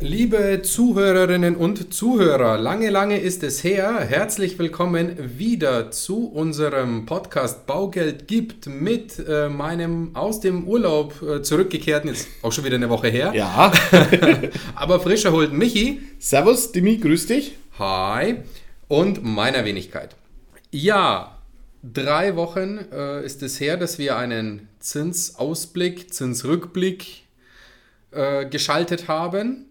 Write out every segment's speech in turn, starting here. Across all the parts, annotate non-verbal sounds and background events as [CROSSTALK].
Liebe Zuhörerinnen und Zuhörer, lange, lange ist es her. Herzlich willkommen wieder zu unserem Podcast Baugeld gibt mit äh, meinem aus dem Urlaub äh, zurückgekehrten, jetzt auch schon wieder eine Woche her. Ja. [LAUGHS] Aber frischer holt Michi. Servus, Dimi, grüß dich. Hi. Und meiner Wenigkeit. Ja, drei Wochen äh, ist es her, dass wir einen Zinsausblick, Zinsrückblick äh, geschaltet haben.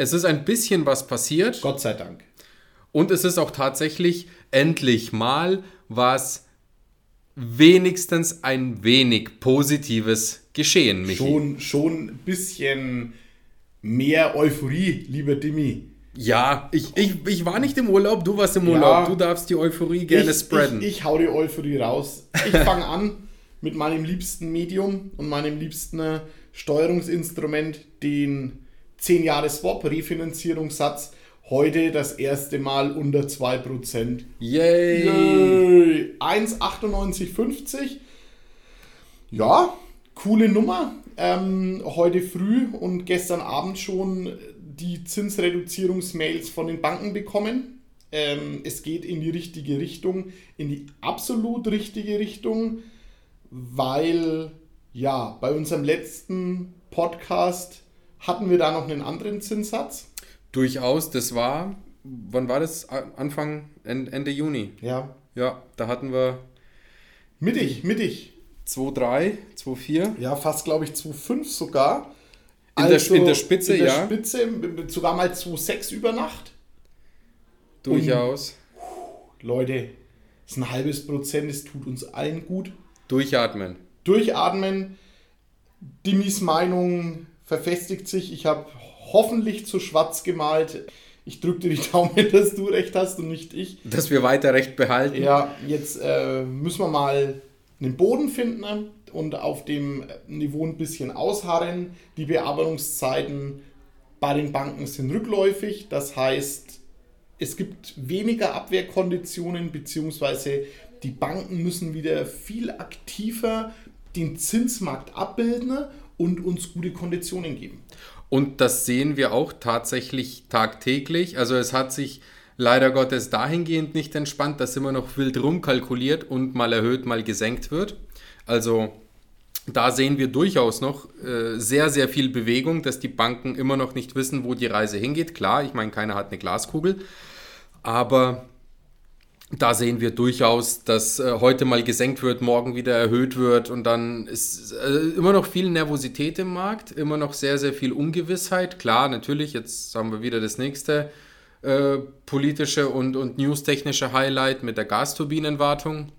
Es ist ein bisschen was passiert. Gott sei Dank. Und es ist auch tatsächlich endlich mal was wenigstens ein wenig Positives geschehen, Michi. Schon, schon ein bisschen mehr Euphorie, lieber Dimi. Ja, ich, ich, ich war nicht im Urlaub, du warst im Urlaub. Ja, du darfst die Euphorie gerne ich, spreaden. Ich, ich hau die Euphorie raus. Ich [LAUGHS] fange an mit meinem liebsten Medium und meinem liebsten äh, Steuerungsinstrument, den 10 Jahre Swap, Refinanzierungssatz, heute das erste Mal unter 2%. Yay! Yay. 1,9850. Ja, coole Nummer. Ähm, heute früh und gestern Abend schon die Zinsreduzierungsmails von den Banken bekommen. Ähm, es geht in die richtige Richtung, in die absolut richtige Richtung, weil ja, bei unserem letzten Podcast hatten wir da noch einen anderen Zinssatz? Durchaus, das war, wann war das? Anfang, Ende Juni. Ja. Ja, da hatten wir. Mittig, mittig. 2,3, 2,4. Ja, fast glaube ich 2,5 sogar. In, also, der, in der Spitze, in der ja. Spitze, sogar mal 2,6 über Nacht. Durchaus. Und, Leute, das ist ein halbes Prozent, es tut uns allen gut. Durchatmen. Durchatmen. Dimis Meinung verfestigt sich. Ich habe hoffentlich zu schwarz gemalt. Ich drücke dir die Daumen, [LAUGHS] dass du recht hast und nicht ich. Dass wir weiter recht behalten. Ja, jetzt äh, müssen wir mal einen Boden finden und auf dem Niveau ein bisschen ausharren. Die Bearbeitungszeiten bei den Banken sind rückläufig. Das heißt, es gibt weniger Abwehrkonditionen, beziehungsweise die Banken müssen wieder viel aktiver den Zinsmarkt abbilden und uns gute Konditionen geben. Und das sehen wir auch tatsächlich tagtäglich. Also es hat sich leider Gottes dahingehend nicht entspannt, dass immer noch wild rumkalkuliert und mal erhöht, mal gesenkt wird. Also da sehen wir durchaus noch äh, sehr, sehr viel Bewegung, dass die Banken immer noch nicht wissen, wo die Reise hingeht. Klar, ich meine, keiner hat eine Glaskugel. Aber da sehen wir durchaus, dass äh, heute mal gesenkt wird, morgen wieder erhöht wird und dann ist äh, immer noch viel Nervosität im Markt, immer noch sehr, sehr viel Ungewissheit. Klar, natürlich, jetzt haben wir wieder das nächste äh, politische und, und newstechnische Highlight mit der Gasturbinenwartung.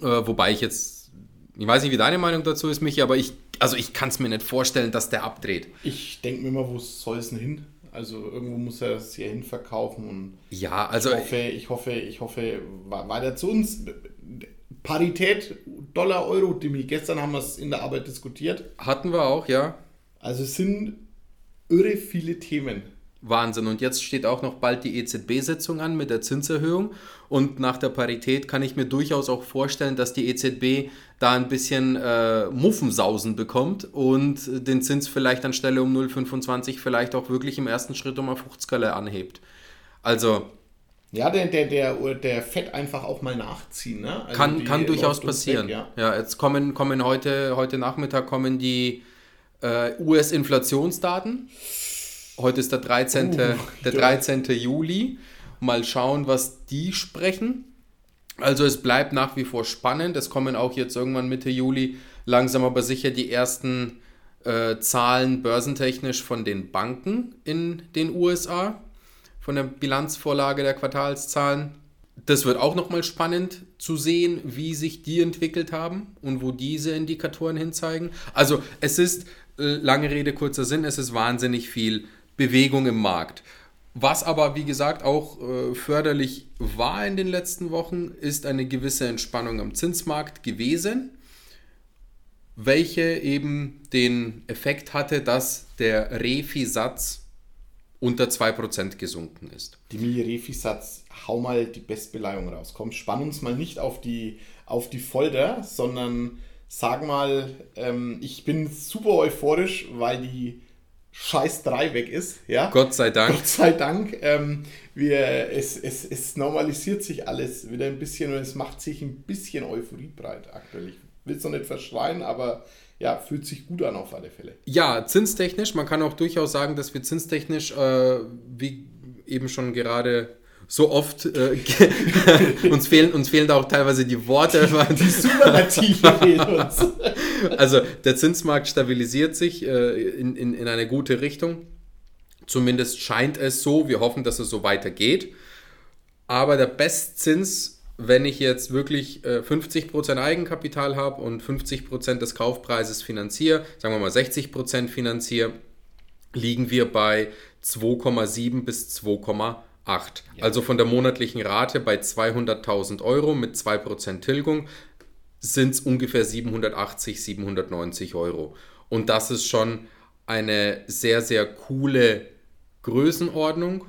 Äh, wobei ich jetzt, ich weiß nicht, wie deine Meinung dazu ist, Michi, aber ich, also ich kann es mir nicht vorstellen, dass der abdreht. Ich denke mir immer, wo soll es denn hin? Also irgendwo muss er es hier hin verkaufen und ja, also ich hoffe, ich hoffe, ich hoffe, weiter zu uns. Parität Dollar Euro, Dimi. Gestern haben wir es in der Arbeit diskutiert. Hatten wir auch, ja. Also es sind irre viele Themen. Wahnsinn. Und jetzt steht auch noch bald die EZB-Sitzung an mit der Zinserhöhung. Und nach der Parität kann ich mir durchaus auch vorstellen, dass die EZB da ein bisschen äh, Muffensausen bekommt und den Zins vielleicht anstelle um 0,25 vielleicht auch wirklich im ersten Schritt um eine 50 anhebt. Also. Ja, der, der, der, der Fett einfach auch mal nachziehen. Ne? Also kann kann durchaus passieren. Weg, ja. ja. jetzt kommen, kommen heute, heute Nachmittag kommen die äh, US-Inflationsdaten. Heute ist der 13. Uh, der 13. Juli. Mal schauen, was die sprechen. Also es bleibt nach wie vor spannend. Es kommen auch jetzt irgendwann Mitte Juli langsam aber sicher die ersten äh, Zahlen börsentechnisch von den Banken in den USA, von der Bilanzvorlage der Quartalszahlen. Das wird auch nochmal spannend zu sehen, wie sich die entwickelt haben und wo diese Indikatoren hinzeigen. Also es ist, äh, lange Rede, kurzer Sinn, es ist wahnsinnig viel Bewegung im Markt. Was aber, wie gesagt, auch äh, förderlich war in den letzten Wochen, ist eine gewisse Entspannung am Zinsmarkt gewesen, welche eben den Effekt hatte, dass der Refi-Satz unter 2% gesunken ist. Die Refi-Satz, hau mal die Bestbeleihung raus. Komm, spann uns mal nicht auf die, auf die Folter, sondern sag mal, ähm, ich bin super euphorisch, weil die Scheiß 3 weg ist. Ja? Gott sei Dank. Gott sei Dank. Ähm, wir, es, es, es normalisiert sich alles wieder ein bisschen und es macht sich ein bisschen Euphorie breit aktuell. Ich will es noch nicht verschreien, aber ja, fühlt sich gut an auf alle Fälle. Ja, zinstechnisch, man kann auch durchaus sagen, dass wir zinstechnisch, äh, wie eben schon gerade so oft, äh, [LAUGHS] uns, fehlen, uns fehlen da auch teilweise die Worte. Die [LAUGHS] Superlative fehlen uns. [LAUGHS] also der Zinsmarkt stabilisiert sich äh, in, in, in eine gute Richtung. Zumindest scheint es so. Wir hoffen, dass es so weitergeht. Aber der Bestzins, wenn ich jetzt wirklich äh, 50% Eigenkapital habe und 50% des Kaufpreises finanziere, sagen wir mal 60% finanziere, liegen wir bei 2,7 bis 2,8. Ja. Also von der monatlichen Rate bei 200.000 Euro mit 2% Tilgung sind es ungefähr 780, 790 Euro. Und das ist schon eine sehr, sehr coole Größenordnung.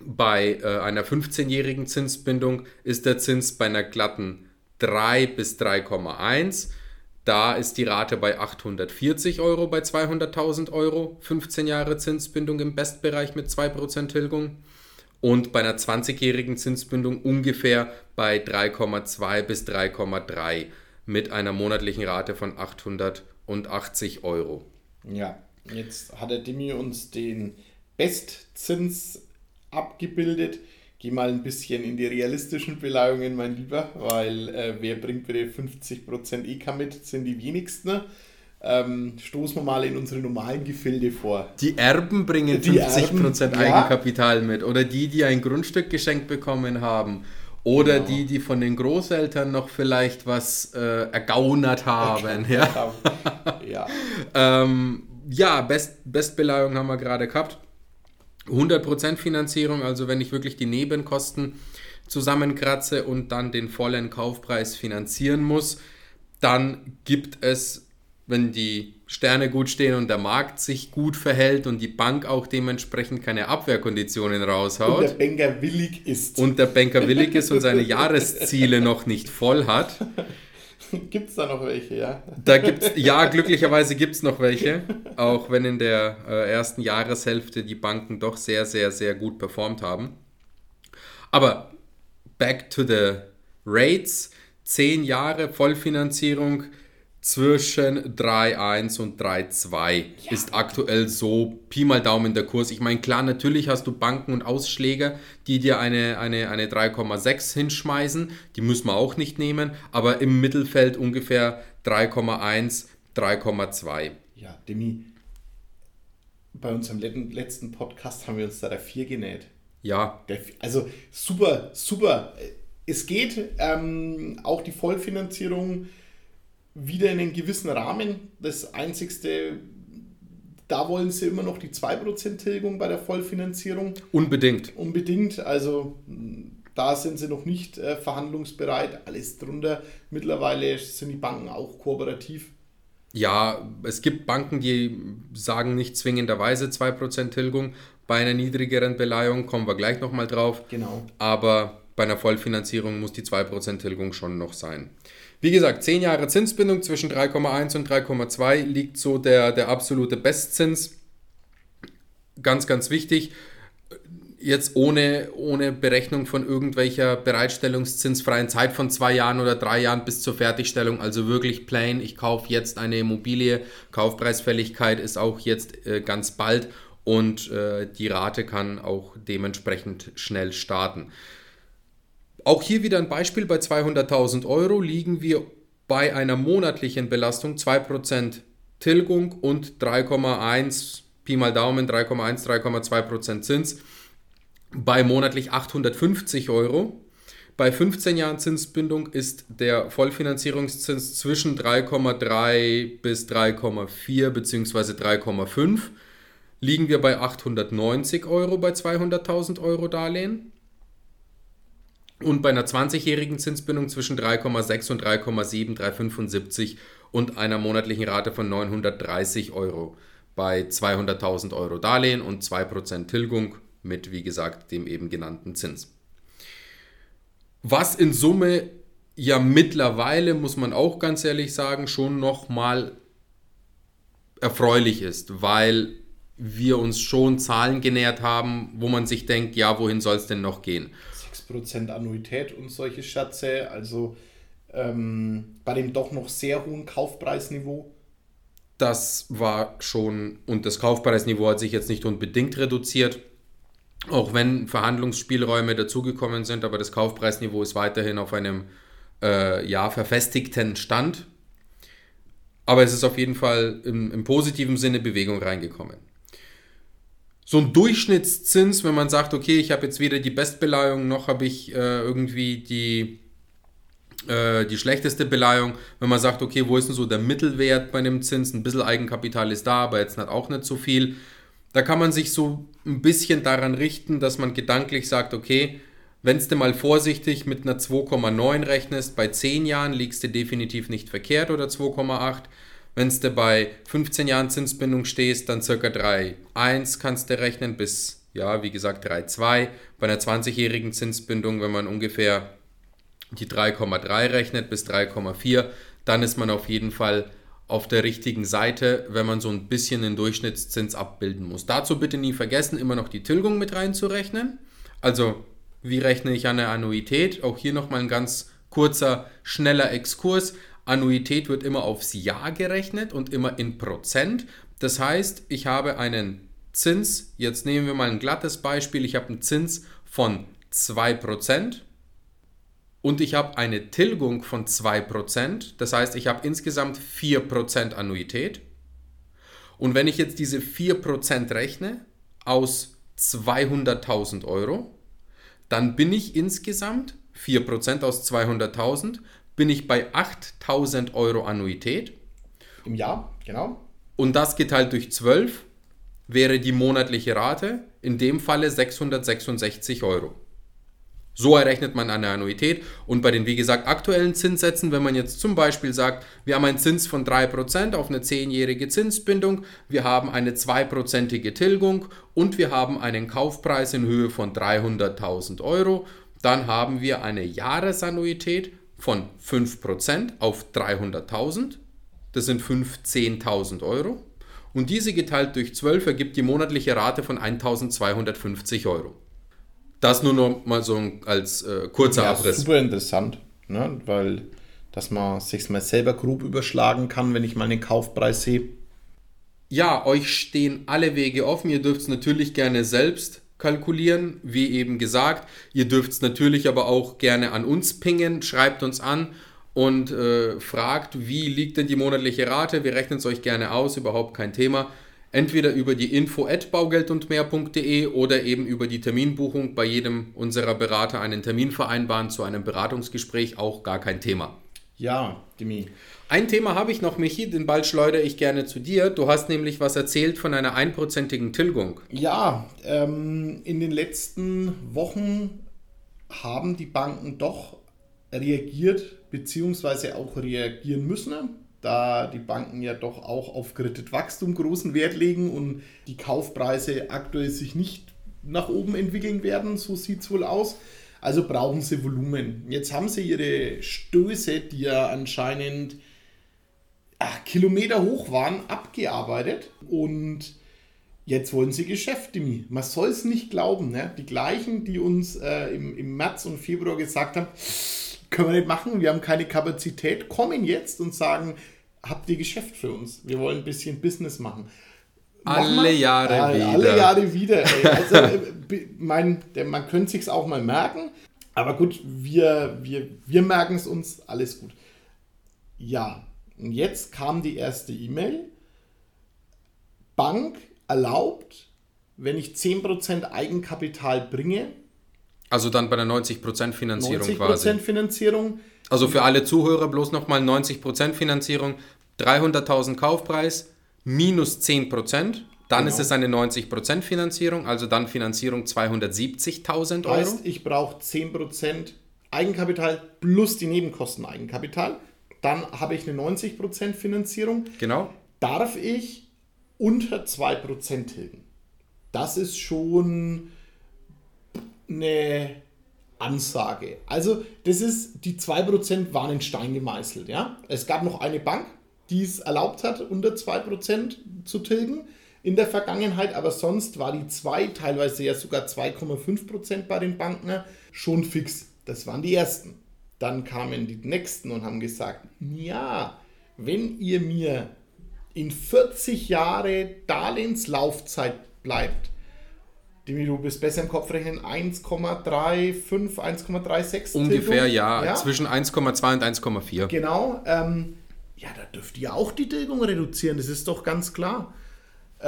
Bei äh, einer 15-jährigen Zinsbindung ist der Zins bei einer glatten 3 bis 3,1. Da ist die Rate bei 840 Euro bei 200.000 Euro, 15 Jahre Zinsbindung im Bestbereich mit 2% Tilgung. Und bei einer 20-jährigen Zinsbindung ungefähr bei 3,2 bis 3,3 mit einer monatlichen Rate von 880 Euro. Ja, jetzt hat der Dimi uns den Bestzins abgebildet. Geh mal ein bisschen in die realistischen Beleihungen, mein Lieber, weil äh, wer bringt bitte 50% EK mit, sind die wenigsten. Ähm, stoßen wir mal in unsere normalen Gefilde vor. Die Erben bringen die 50% Erben, Eigenkapital ja. mit oder die, die ein Grundstück geschenkt bekommen haben oder genau. die, die von den Großeltern noch vielleicht was äh, ergaunert haben. Ja, ja. [LAUGHS] ähm, ja Best, Bestbeleihung haben wir gerade gehabt. 100% Finanzierung, also wenn ich wirklich die Nebenkosten zusammenkratze und dann den vollen Kaufpreis finanzieren muss, dann gibt es, wenn die Sterne gut stehen und der Markt sich gut verhält und die Bank auch dementsprechend keine Abwehrkonditionen raushaut. Und der Banker willig ist. Und der Banker willig ist und seine Jahresziele noch nicht voll hat. [LAUGHS] Gibt es da noch welche, ja? Da gibt's, ja, glücklicherweise gibt es noch welche. Auch wenn in der äh, ersten Jahreshälfte die Banken doch sehr, sehr, sehr gut performt haben. Aber back to the rates. Zehn Jahre Vollfinanzierung zwischen 3,1 und 3,2 ja. ist aktuell so Pi mal Daumen der Kurs. Ich meine, klar, natürlich hast du Banken und Ausschläge, die dir eine, eine, eine 3,6 hinschmeißen. Die müssen wir auch nicht nehmen, aber im Mittelfeld ungefähr 3,1, 3,2. Ja, Demi, bei unserem letzten Podcast haben wir uns da der 4 genäht. Ja. Der, also super, super. Es geht ähm, auch die Vollfinanzierung wieder in einen gewissen Rahmen. Das Einzigste, da wollen sie immer noch die 2% Tilgung bei der Vollfinanzierung. Unbedingt. Unbedingt. Also da sind sie noch nicht äh, verhandlungsbereit. Alles drunter. Mittlerweile sind die Banken auch kooperativ. Ja, es gibt Banken, die sagen nicht zwingenderweise 2% Tilgung. Bei einer niedrigeren Beleihung kommen wir gleich nochmal drauf. Genau. Aber bei einer Vollfinanzierung muss die 2% Tilgung schon noch sein. Wie gesagt, 10 Jahre Zinsbindung zwischen 3,1 und 3,2 liegt so der, der absolute Bestzins. Ganz, ganz wichtig. Jetzt ohne, ohne Berechnung von irgendwelcher bereitstellungszinsfreien Zeit von zwei Jahren oder drei Jahren bis zur Fertigstellung. Also wirklich plain, ich kaufe jetzt eine Immobilie. Kaufpreisfälligkeit ist auch jetzt äh, ganz bald und äh, die Rate kann auch dementsprechend schnell starten. Auch hier wieder ein Beispiel, bei 200.000 Euro liegen wir bei einer monatlichen Belastung 2% Tilgung und 3,1, Pi mal Daumen, 3,1, 3,2% Zins bei monatlich 850 Euro. Bei 15 Jahren Zinsbindung ist der Vollfinanzierungszins zwischen 3,3 bis 3,4 bzw. 3,5. Liegen wir bei 890 Euro bei 200.000 Euro Darlehen und bei einer 20-jährigen Zinsbindung zwischen 3,6 und 3,7, 375 und einer monatlichen Rate von 930 Euro bei 200.000 Euro Darlehen und 2% Tilgung mit, wie gesagt, dem eben genannten Zins. Was in Summe ja mittlerweile, muss man auch ganz ehrlich sagen, schon nochmal erfreulich ist, weil wir uns schon Zahlen genähert haben, wo man sich denkt, ja, wohin soll es denn noch gehen? 6% Annuität und solche Schätze, also ähm, bei dem doch noch sehr hohen Kaufpreisniveau. Das war schon, und das Kaufpreisniveau hat sich jetzt nicht unbedingt reduziert, auch wenn Verhandlungsspielräume dazugekommen sind, aber das Kaufpreisniveau ist weiterhin auf einem äh, ja, verfestigten Stand. Aber es ist auf jeden Fall im, im positiven Sinne Bewegung reingekommen so ein Durchschnittszins, wenn man sagt, okay, ich habe jetzt weder die Bestbeleihung noch habe ich äh, irgendwie die, äh, die schlechteste Beleihung. Wenn man sagt, okay, wo ist denn so der Mittelwert bei einem Zins? Ein bisschen Eigenkapital ist da, aber jetzt nicht, auch nicht so viel. Da kann man sich so ein bisschen daran richten, dass man gedanklich sagt, okay, wenn du mal vorsichtig mit einer 2,9 rechnest, bei 10 Jahren liegst du definitiv nicht verkehrt oder 2,8. Wenn du bei 15 Jahren Zinsbindung stehst, dann circa 3,1 kannst du rechnen bis, ja, wie gesagt, 3,2. Bei einer 20-jährigen Zinsbindung, wenn man ungefähr die 3,3 rechnet bis 3,4, dann ist man auf jeden Fall auf der richtigen Seite, wenn man so ein bisschen den Durchschnittszins abbilden muss. Dazu bitte nie vergessen, immer noch die Tilgung mit reinzurechnen. Also, wie rechne ich eine Annuität? Auch hier nochmal ein ganz kurzer, schneller Exkurs. Annuität wird immer aufs Jahr gerechnet und immer in Prozent. Das heißt, ich habe einen Zins, jetzt nehmen wir mal ein glattes Beispiel, ich habe einen Zins von 2% und ich habe eine Tilgung von 2%. Das heißt, ich habe insgesamt 4% Annuität. Und wenn ich jetzt diese 4% rechne aus 200.000 Euro, dann bin ich insgesamt 4% aus 200.000 bin ich bei 8000 Euro Annuität. Im Jahr, genau. Und das geteilt durch 12 wäre die monatliche Rate, in dem Falle 666 Euro. So errechnet man eine Annuität und bei den, wie gesagt, aktuellen Zinssätzen, wenn man jetzt zum Beispiel sagt, wir haben einen Zins von 3% auf eine 10-jährige Zinsbindung, wir haben eine 2%ige Tilgung und wir haben einen Kaufpreis in Höhe von 300.000 Euro, dann haben wir eine Jahresannuität von 5% auf 300.000. Das sind 15.000 Euro. Und diese geteilt durch 12 ergibt die monatliche Rate von 1.250 Euro. Das nur noch mal so als äh, kurzer ja, Abriss. Super interessant, ne? weil dass man sich mal selber grob überschlagen kann, wenn ich mal einen Kaufpreis sehe. Ja, euch stehen alle Wege offen. Ihr dürft es natürlich gerne selbst kalkulieren, wie eben gesagt. Ihr dürft es natürlich aber auch gerne an uns pingen, schreibt uns an und äh, fragt, wie liegt denn die monatliche Rate. Wir rechnen es euch gerne aus, überhaupt kein Thema. Entweder über die info at baugeldundmehr.de oder eben über die Terminbuchung bei jedem unserer Berater einen Termin vereinbaren zu einem Beratungsgespräch, auch gar kein Thema. Ja, Demi. Ein Thema habe ich noch, Michi, den Ball schleudere ich gerne zu dir. Du hast nämlich was erzählt von einer einprozentigen Tilgung. Ja, ähm, in den letzten Wochen haben die Banken doch reagiert, beziehungsweise auch reagieren müssen, da die Banken ja doch auch auf Kreditwachstum großen Wert legen und die Kaufpreise aktuell sich nicht nach oben entwickeln werden, so sieht es wohl aus. Also brauchen sie Volumen. Jetzt haben sie ihre Stöße, die ja anscheinend ach, Kilometer hoch waren, abgearbeitet und jetzt wollen sie Geschäfte. Man soll es nicht glauben. Ne? Die gleichen, die uns äh, im, im März und Februar gesagt haben, können wir nicht machen, wir haben keine Kapazität, kommen jetzt und sagen, habt ihr Geschäft für uns? Wir wollen ein bisschen Business machen. Alle Jahre äh, wieder. Alle Jahre wieder. Ey. Also, äh, mein, der, man könnte sich auch mal merken. Aber gut, wir, wir, wir merken es uns, alles gut. Ja, und jetzt kam die erste E-Mail. Bank erlaubt, wenn ich 10% Eigenkapital bringe. Also dann bei der 90% Finanzierung 90 quasi. Finanzierung. Also für alle Zuhörer bloß nochmal 90% Finanzierung, 300.000 Kaufpreis, minus 10%. Dann genau. ist es eine 90% Finanzierung, also dann Finanzierung 270.000 Euro. Heißt, ich brauche 10% Eigenkapital plus die Nebenkosten Eigenkapital. Dann habe ich eine 90% Finanzierung. Genau. Darf ich unter 2% tilgen? Das ist schon eine Ansage. Also, das ist, die 2% waren in Stein gemeißelt. Ja? Es gab noch eine Bank, die es erlaubt hat, unter 2% zu tilgen. in der Vergangenheit, aber sonst war die 2, teilweise ja sogar 2,5% bei den Banken schon fix. Das waren die ersten. Dann kamen die nächsten und haben gesagt, ja, wenn ihr mir in 40 Jahre Darlehenslaufzeit bleibt, Demi, du bist besser im Kopf rechnen, 1,35, 1,36 Ungefähr, ja, ja, zwischen 1,2 und 1,4. Genau, ähm, ja, da dürft ihr auch die Tilgung reduzieren, das ist doch ganz klar.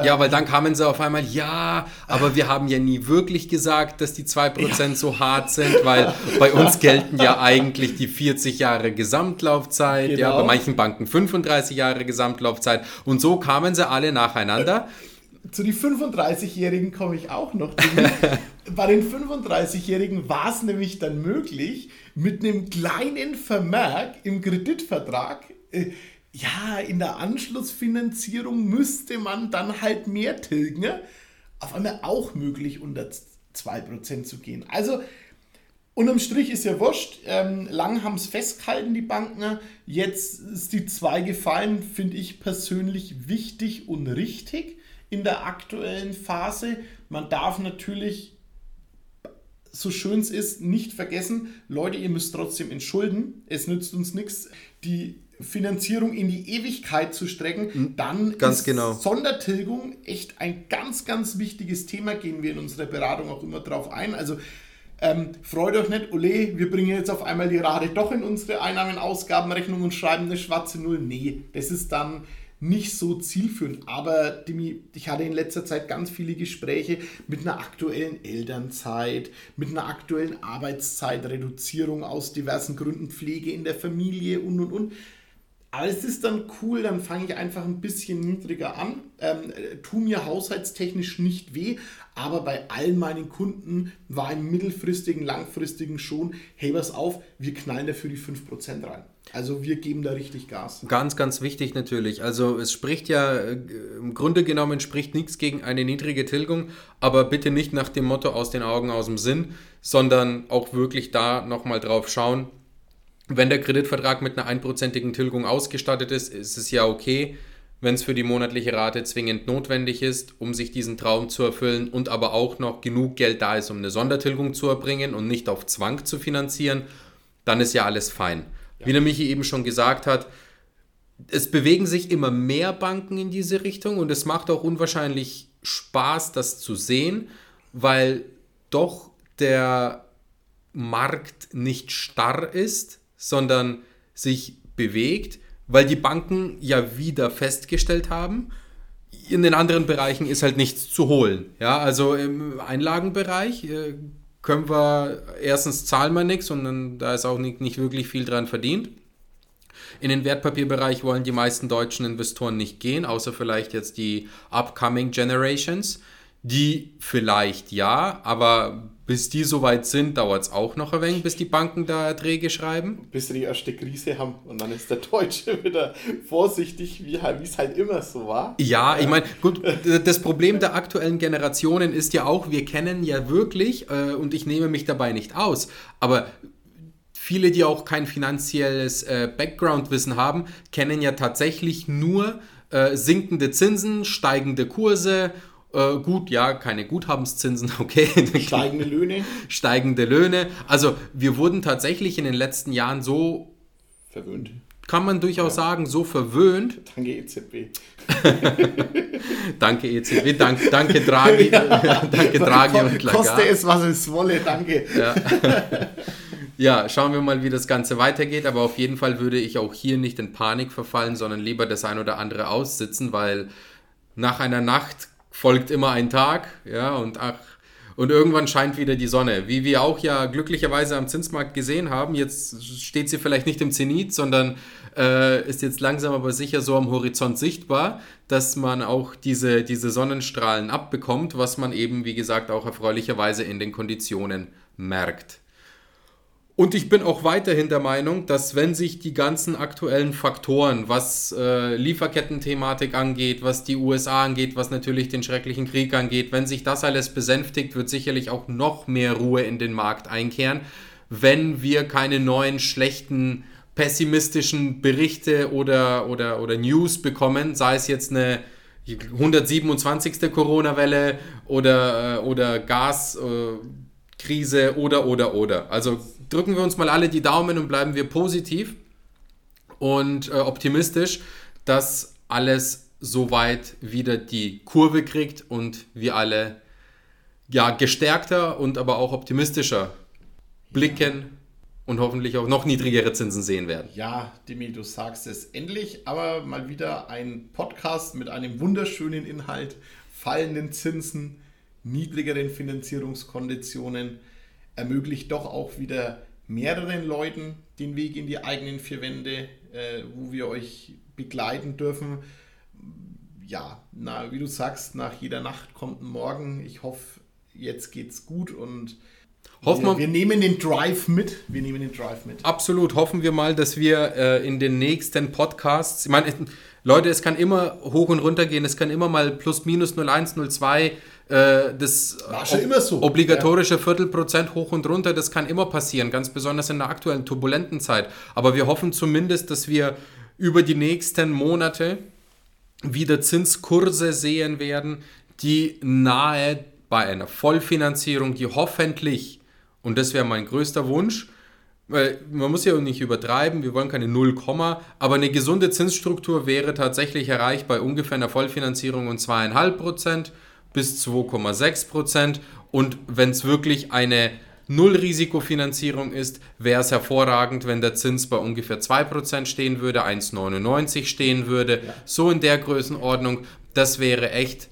Ja, weil dann kamen sie auf einmal, ja, aber wir haben ja nie wirklich gesagt, dass die 2% ja. so hart sind, weil bei uns gelten ja eigentlich die 40 Jahre Gesamtlaufzeit, genau. ja, bei manchen Banken 35 Jahre Gesamtlaufzeit und so kamen sie alle nacheinander. Zu den 35-Jährigen komme ich auch noch. bei den 35-Jährigen war es nämlich dann möglich, mit einem kleinen Vermerk im Kreditvertrag äh, ja, in der Anschlussfinanzierung müsste man dann halt mehr tilgen. Auf einmal auch möglich, unter 2% zu gehen. Also, unterm Strich ist ja wurscht. Ähm, lang haben es festgehalten, die Banken. Jetzt ist die 2 gefallen, finde ich persönlich wichtig und richtig in der aktuellen Phase. Man darf natürlich so schön es ist, nicht vergessen, Leute, ihr müsst trotzdem entschulden. Es nützt uns nichts, die Finanzierung in die Ewigkeit zu strecken, hm, dann ganz ist genau. Sondertilgung echt ein ganz, ganz wichtiges Thema. Gehen wir in unserer Beratung auch immer drauf ein. Also ähm, freut euch nicht, ole, wir bringen jetzt auf einmal die Rate doch in unsere Einnahmen-Ausgabenrechnung und schreiben eine schwarze Null. Nee, das ist dann nicht so zielführend. Aber Dimi, ich hatte in letzter Zeit ganz viele Gespräche mit einer aktuellen Elternzeit, mit einer aktuellen Arbeitszeitreduzierung aus diversen Gründen, Pflege in der Familie und und und. Aber es ist dann cool, dann fange ich einfach ein bisschen niedriger an, ähm, tu mir haushaltstechnisch nicht weh, aber bei allen meinen Kunden war im mittelfristigen, langfristigen schon, hey, was auf, wir knallen dafür die 5% rein. Also wir geben da richtig Gas. Ganz, ganz wichtig natürlich. Also es spricht ja, äh, im Grunde genommen spricht nichts gegen eine niedrige Tilgung, aber bitte nicht nach dem Motto aus den Augen, aus dem Sinn, sondern auch wirklich da nochmal drauf schauen. Wenn der Kreditvertrag mit einer einprozentigen Tilgung ausgestattet ist, ist es ja okay wenn es für die monatliche Rate zwingend notwendig ist, um sich diesen Traum zu erfüllen und aber auch noch genug Geld da ist, um eine Sondertilgung zu erbringen und nicht auf Zwang zu finanzieren, dann ist ja alles fein. Ja. Wie der Michi eben schon gesagt hat, es bewegen sich immer mehr Banken in diese Richtung und es macht auch unwahrscheinlich Spaß, das zu sehen, weil doch der Markt nicht starr ist, sondern sich bewegt weil die Banken ja wieder festgestellt haben, in den anderen Bereichen ist halt nichts zu holen. Ja, also im Einlagenbereich äh, können wir, erstens zahlen wir nichts und dann, da ist auch nicht, nicht wirklich viel dran verdient. In den Wertpapierbereich wollen die meisten deutschen Investoren nicht gehen, außer vielleicht jetzt die upcoming Generations. Die vielleicht ja, aber bis die soweit sind, dauert es auch noch ein wenig, bis die Banken da Erträge schreiben. Bis sie die erste Krise haben und dann ist der Deutsche [LAUGHS] wieder vorsichtig, wie es halt immer so war. Ja, ich meine, gut, das Problem der aktuellen Generationen ist ja auch, wir kennen ja wirklich, äh, und ich nehme mich dabei nicht aus, aber viele, die auch kein finanzielles äh, Background-Wissen haben, kennen ja tatsächlich nur äh, sinkende Zinsen, steigende Kurse äh, gut, ja, keine Guthabenszinsen, [LAUGHS] okay. Steigende Löhne. Steigende Löhne. Also wir wurden tatsächlich in den letzten Jahren so verwöhnt. Kann man durchaus ja. sagen, so verwöhnt. Danke EZB. [LAUGHS] danke EZB, dank, danke Draghi, [LAUGHS] ja. danke Draghi und Lagarde. Koste es, was es wolle, danke. Ja. ja, schauen wir mal, wie das Ganze weitergeht. Aber auf jeden Fall würde ich auch hier nicht in Panik verfallen, sondern lieber das ein oder andere aussitzen, weil nach einer Nacht folgt immer ein Tag, ja, und ach, und irgendwann scheint wieder die Sonne. Wie wir auch ja glücklicherweise am Zinsmarkt gesehen haben, jetzt steht sie vielleicht nicht im Zenit, sondern äh, ist jetzt langsam aber sicher so am Horizont sichtbar, dass man auch diese, diese Sonnenstrahlen abbekommt, was man eben, wie gesagt, auch erfreulicherweise in den Konditionen merkt. Und ich bin auch weiterhin der Meinung, dass wenn sich die ganzen aktuellen Faktoren, was äh, Lieferketten-Thematik angeht, was die USA angeht, was natürlich den schrecklichen Krieg angeht, wenn sich das alles besänftigt, wird sicherlich auch noch mehr Ruhe in den Markt einkehren, wenn wir keine neuen schlechten pessimistischen Berichte oder, oder, oder News bekommen, sei es jetzt eine 127. Corona-Welle oder, äh, oder Gaskrise äh, oder, oder, oder. Also drücken wir uns mal alle die Daumen und bleiben wir positiv und äh, optimistisch, dass alles soweit wieder die Kurve kriegt und wir alle ja, gestärkter und aber auch optimistischer blicken und hoffentlich auch noch niedrigere Zinsen sehen werden. Ja, Dimi, du sagst es endlich, aber mal wieder ein Podcast mit einem wunderschönen Inhalt, fallenden Zinsen, niedrigeren Finanzierungskonditionen, ermöglicht doch auch wieder mehreren Leuten den Weg in die eigenen vier Wände, äh, wo wir euch begleiten dürfen. Ja, na, wie du sagst, nach jeder Nacht kommt ein Morgen. Ich hoffe, jetzt geht's gut und Hoffen wir, wir, nehmen den Drive mit. Wir nehmen den Drive mit. Absolut. Hoffen wir mal, dass wir äh, in den nächsten Podcasts, ich meine, Leute, es kann immer hoch und runter gehen, es kann immer mal plus minus 01, 02, äh, das ob, so. obligatorische ja. Viertelprozent hoch und runter, das kann immer passieren, ganz besonders in der aktuellen turbulenten Zeit. Aber wir hoffen zumindest, dass wir über die nächsten Monate wieder Zinskurse sehen werden, die nahe bei einer Vollfinanzierung, die hoffentlich und das wäre mein größter Wunsch. Weil man muss ja auch nicht übertreiben, wir wollen keine 0, aber eine gesunde Zinsstruktur wäre tatsächlich erreicht bei ungefähr einer Vollfinanzierung und 2,5% bis 2,6%. Und wenn es wirklich eine Null-Risikofinanzierung ist, wäre es hervorragend, wenn der Zins bei ungefähr 2% stehen würde, 1,99 stehen würde. Ja. So in der Größenordnung, das wäre echt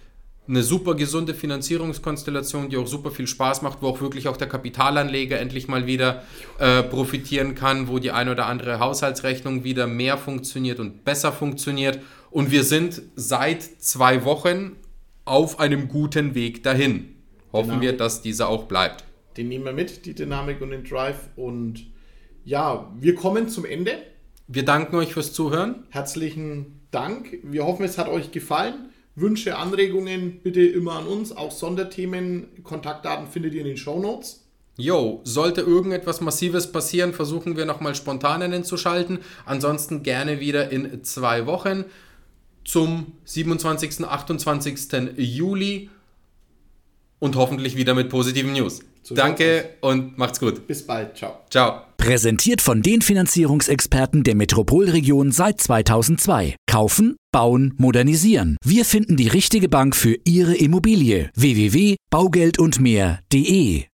eine super gesunde Finanzierungskonstellation, die auch super viel Spaß macht, wo auch wirklich auch der Kapitalanleger endlich mal wieder äh, profitieren kann, wo die ein oder andere Haushaltsrechnung wieder mehr funktioniert und besser funktioniert. Und wir sind seit zwei Wochen auf einem guten Weg dahin. Hoffen genau. wir, dass dieser auch bleibt. Den nehmen wir mit, die Dynamik und den Drive. Und ja, wir kommen zum Ende. Wir danken euch fürs Zuhören. Herzlichen Dank. Wir hoffen, es hat euch gefallen. Wünsche, Anregungen bitte immer an uns. Auch Sonderthemen, Kontaktdaten findet ihr in den Show Notes. Jo, sollte irgendetwas Massives passieren, versuchen wir nochmal spontan einen zu schalten. Ansonsten gerne wieder in zwei Wochen zum 27. 28. Juli und hoffentlich wieder mit positiven News. So Danke und macht's gut. Bis bald. Ciao. Ciao. Präsentiert von den Finanzierungsexperten der Metropolregion seit 2002. Kaufen, bauen, modernisieren. Wir finden die richtige Bank für Ihre Immobilie. www.baugeldundmehr.de